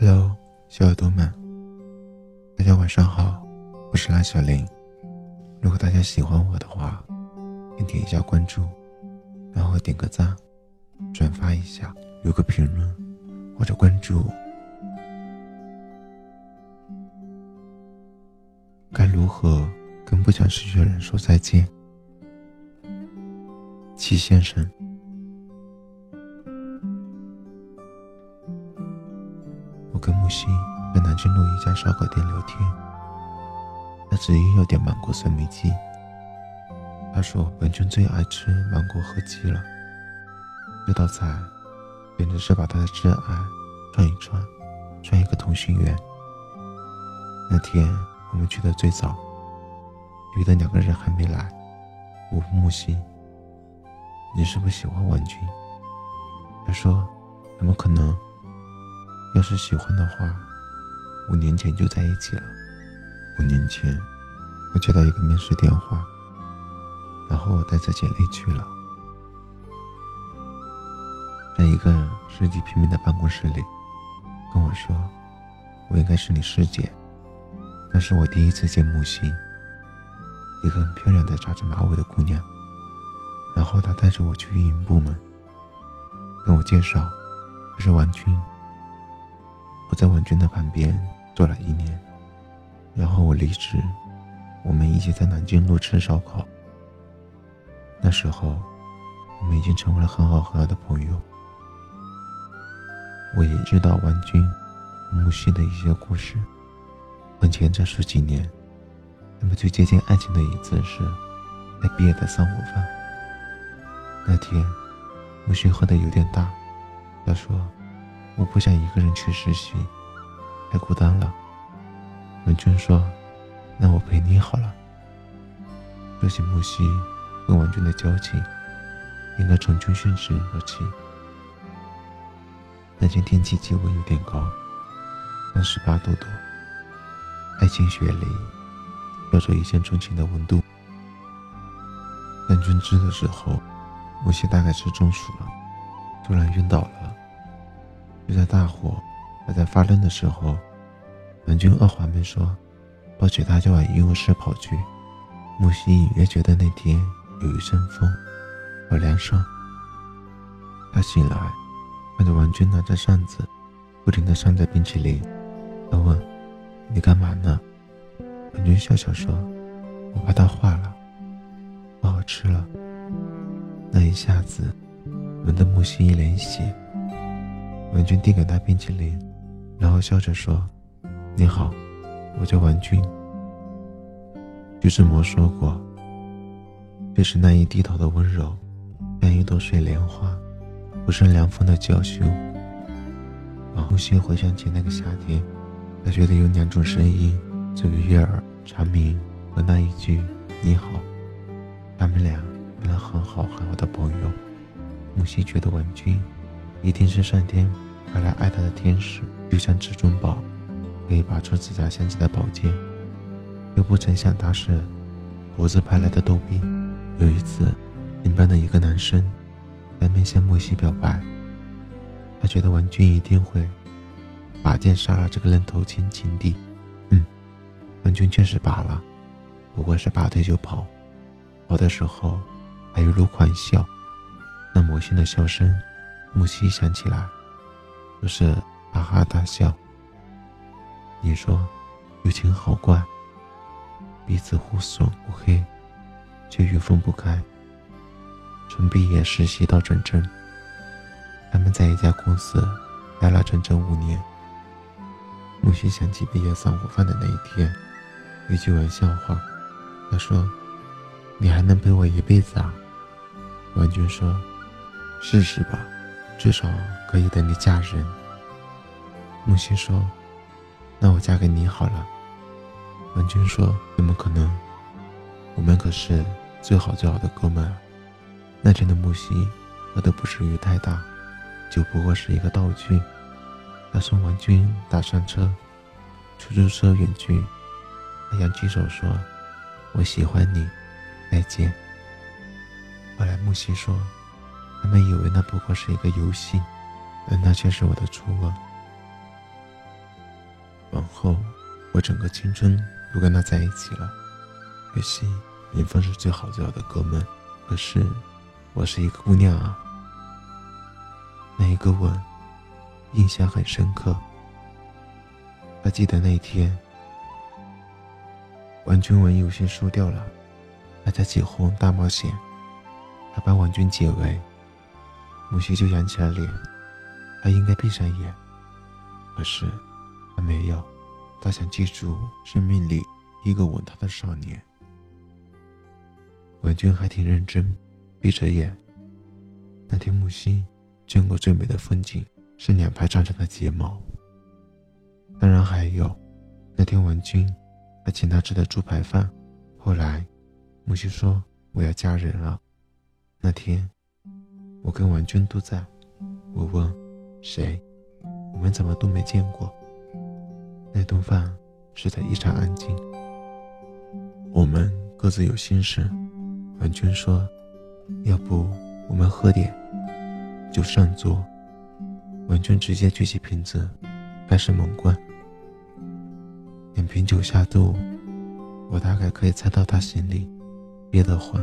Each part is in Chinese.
Hello，小耳朵们，大家晚上好，我是蓝小林。如果大家喜欢我的话，请点一下关注，然后点个赞，转发一下，留个评论或者关注。该如何跟不想失去的人说再见？齐先生。我跟木西在南京路一家烧烤店聊天，他执意要点芒果酸梅鸡。他说文君最爱吃芒果和鸡了。这道菜简直是把他的挚爱串一串，串一个同心圆。那天我们去的最早，约的两个人还没来。我问木西：“你是不是喜欢文君？”他说：“怎么可能？”要是喜欢的话，五年前就在一起了。五年前，我接到一个面试电话，然后我带着简历去了。在一个十几平米的办公室里，跟我说：“我应该是你师姐。”那是我第一次见木心，一个很漂亮的扎着马尾的姑娘。然后她带着我去运营部门，跟我介绍，这是王军。我在文君的旁边做了一年，然后我离职，我们一起在南京路吃烧烤。那时候，我们已经成为了很好很好的朋友。我也知道王军、木西的一些故事。婚前这十几年，他们最接近爱情的一次是在毕业的散伙饭。那天，木西喝的有点大，他说。我不想一个人去实习，太孤单了。文君说：“那我陪你好了。”说起木西跟文君的交情，应该从军训时说起。那天天气气温有点高，三十八度多，爱情雪里飘着一见钟情的温度。但军姿的时候，木西大概是中暑了，突然晕倒了。就在大火还在发愣的时候，文君二话没说，抱起他就往医务室跑去。木西隐约觉得那天有一阵风，好凉爽。他醒来，看着王军拿着扇子，不停地扇着冰淇淋。他问：“你干嘛呢？”文君笑笑说：“我怕它化了，不好吃了。”那一下子，闻得木西一脸血。文君递给他冰淇淋，然后笑着说：“你好，我叫文君。”徐志摩说过：“就是那一低头的温柔，像一朵水莲花，不胜凉风的娇羞。”王后心回想起那个夏天，他觉得有两种声音最为悦耳：蝉鸣和那一句“你好”。他们俩原来很好很好的朋友。木西觉得文君。一定是上天派来爱他的天使，就像至尊宝，可以拔出指甲镶起的宝剑。又不曾想他是猴子派来的逗比。有一次，领班的一个男生当面向莫西表白，他觉得文君一定会拔剑杀了这个愣头青情敌。嗯，文君确实拔了，不过是拔腿就跑，跑的时候还一路狂笑，那魔性的笑声。木西想起来，就是哈哈大笑。你说，友情好怪，彼此互损互黑，却又分不开。从毕业实习到转正，他们在一家公司待了整整五年。木西想起毕业散伙饭的那一天，一句玩笑话，他说：“你还能陪我一辈子啊？”王军说：“试试吧。”至少可以等你嫁人。木西说：“那我嫁给你好了。”文君说：“怎么可能？我们可是最好最好的哥们。”那天的木西喝的不是雨太大，就不过是一个道具。他送文君打上车，出租车远去。他扬起手说：“我喜欢你，再见。”后来木西说。他们以为那不过是一个游戏，但那却是我的初吻。往后，我整个青春都跟他在一起了。可惜，林峰是最好最好的哥们，可是我是一个姑娘啊。那一个吻，印象很深刻。还记得那天，王君文有些输掉了，大家起哄大冒险，他把王君解围，母西就扬起了脸，他应该闭上眼，可是他没有，他想记住生命里一个吻他的少年。文君还挺认真，闭着眼。那天木西见过最美的风景是两排长长的睫毛。当然还有，那天文君还请他吃的猪排饭。后来，木西说我要嫁人了。那天，我跟婉君都在。我问谁？我们怎么都没见过？那顿饭实在异常安静。我们各自有心事。婉君说：“要不我们喝点？”就上桌。婉君直接举起瓶子，开始猛灌。两瓶酒下肚，我大概可以猜到他心里憋得慌。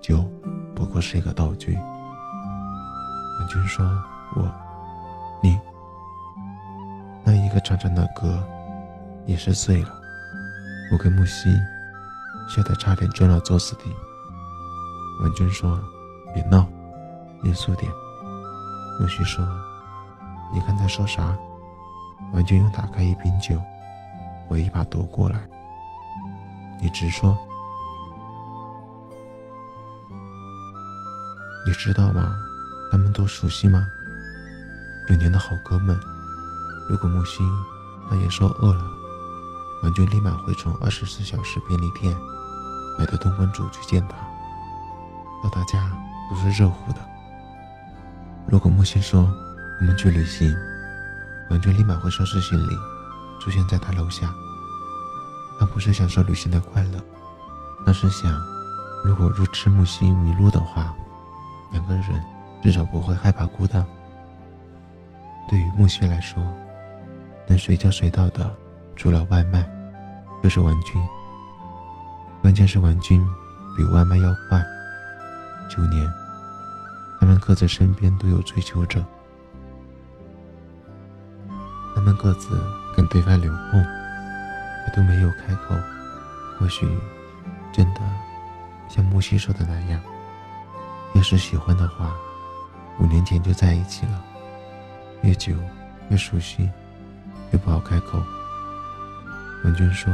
酒不过是一个道具。文君说：“我，你，那一个长长的歌，也是醉了。”我跟木西笑得差点撞了桌子底。文君说：“别闹，严肃点。”木西说：“你刚才说啥？”文君又打开一瓶酒，我一把夺过来。你直说，你知道吗？他们都熟悉吗？有年的好哥们。如果木星那也说饿了，文君立马会从二十四小时便利店买的东关主去见他，到他家都是热乎的。如果木星说我们去旅行。文君立马会收拾行李，出现在他楼下。他不是享受旅行的快乐，而是想，如果入痴木星迷路的话，两个人至少不会害怕孤单。对于木星来说，能随叫随到的，除了外卖，就是玩君。关键是玩君比外卖要快。九年，他们各自身边都有追求者。他们各自跟对方留梦，也都没有开口。或许，真的像木西说的那样，是喜欢的话，五年前就在一起了。越久越熟悉，越不好开口。文君说：“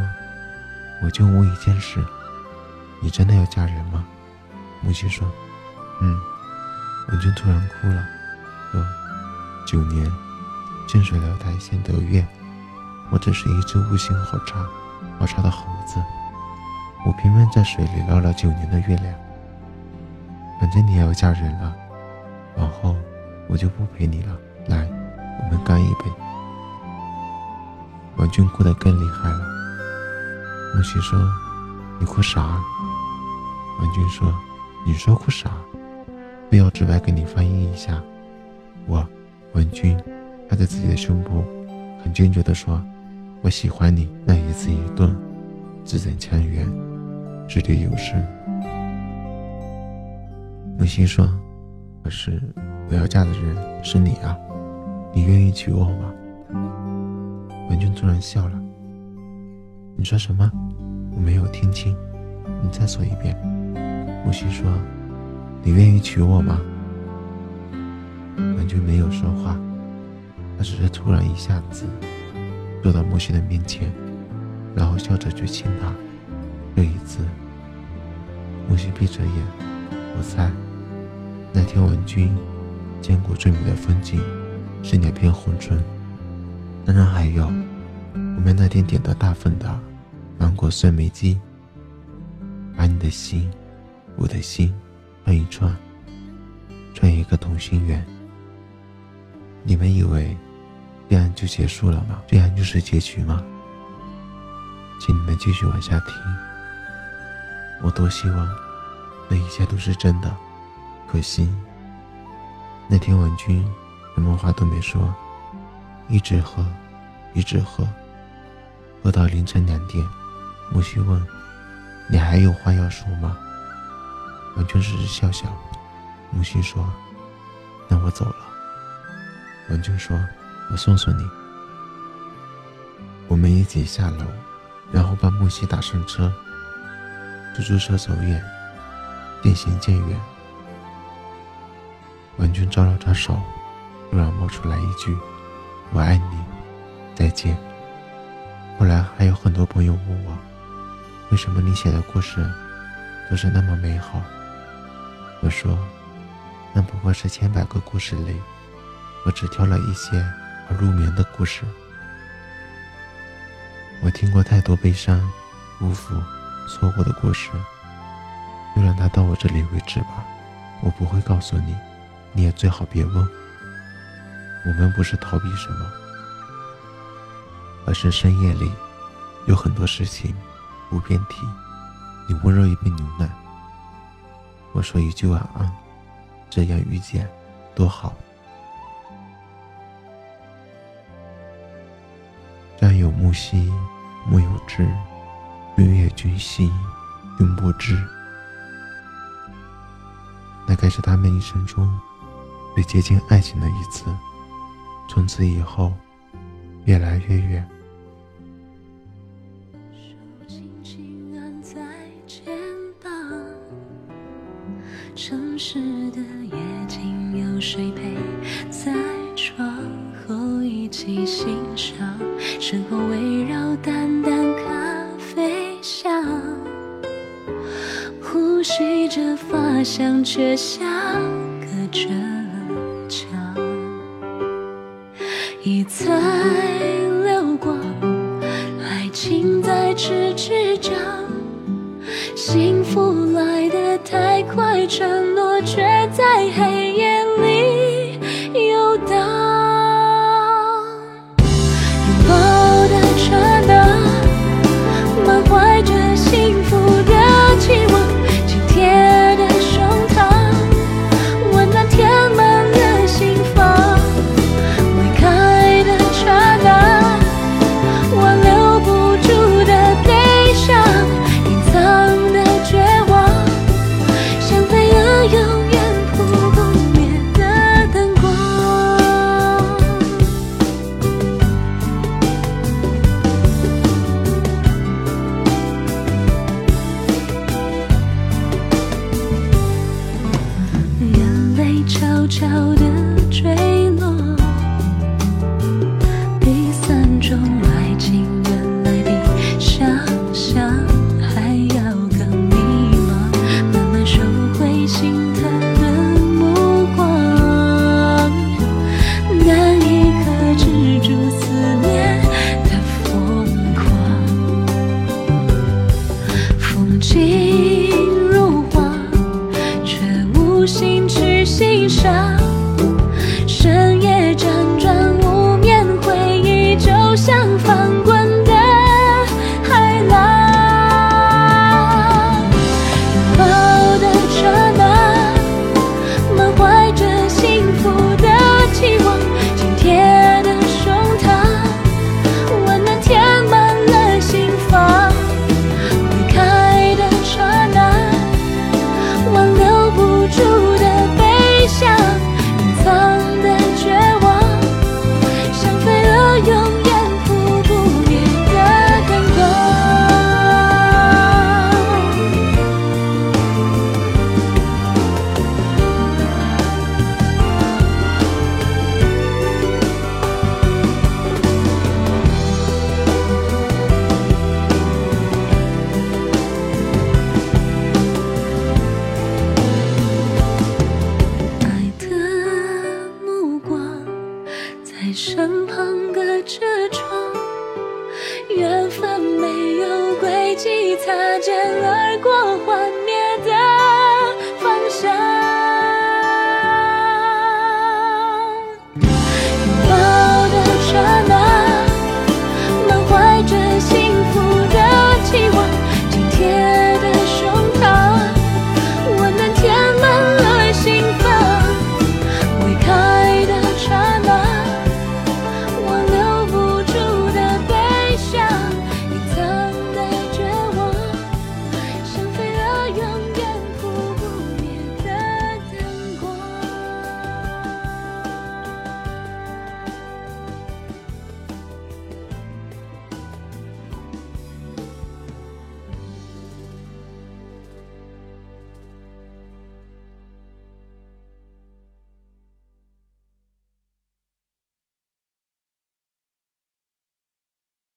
我就问一件事，你真的要嫁人吗？”木西说：“嗯。”文君突然哭了，说：“九年。”近水楼台先得月，我只是一只悟性好差、好差的猴子。我偏偏在水里捞了九年的月亮。反正你也要嫁人了，往后我就不陪你了。来，我们干一杯。王军哭得更厉害了。木西说：“你哭啥？”王军说：“你说哭啥？非要直白给你翻译一下。”我，文君。拍着自己的胸部，很坚决地说：“我喜欢你。”那一字一顿，字正腔圆，掷地有声。木心说：“可是我要嫁的人是你啊，你愿意娶我吗？”文君突然笑了：“你说什么？我没有听清，你再说一遍。”木心说：“你愿意娶我吗？”文君没有说话。他只是突然一下子坐到木西的面前，然后笑着去亲他。这一次，木西闭着眼。我猜，那天文君见过最美的风景是两片红唇。当然还有我们那天点的大份的芒果酸梅鸡。把你的心，我的心串一串，串一个同心圆。你们以为？这样就结束了吗？这样就是结局吗？请你们继续往下听。我多希望那一切都是真的，可惜那天文君什么话都没说，一直喝，一直喝，喝到凌晨两点。木西问：“你还有话要说吗？”文君只是笑笑。木西说：“那我走了。”文君说：“我送送你。”我们一起下楼，然后把木西打上车。出租车走远，渐行渐远。文娟招了招手，突然冒出来一句：“我爱你，再见。”后来还有很多朋友问我，为什么你写的故事都是那么美好？我说，那不过是千百个故事里，我只挑了一些而入眠的故事。我听过太多悲伤、辜负、错过的故事，就让它到我这里为止吧。我不会告诉你。你也最好别问，我们不是逃避什么，而是深夜里有很多事情不便提。你温热一杯牛奶，我说一句晚安，这样遇见多好。山有木兮木有枝，月月君兮君不知。那该是他们一生中。最接近爱情的一次，从此以后，越来越远。手轻轻按在肩膀，城市的夜景有谁陪在窗后一起欣赏？身后围绕淡淡咖啡香，呼吸着发香，却相隔着。快，承诺却在黑擦肩而过，幻灭。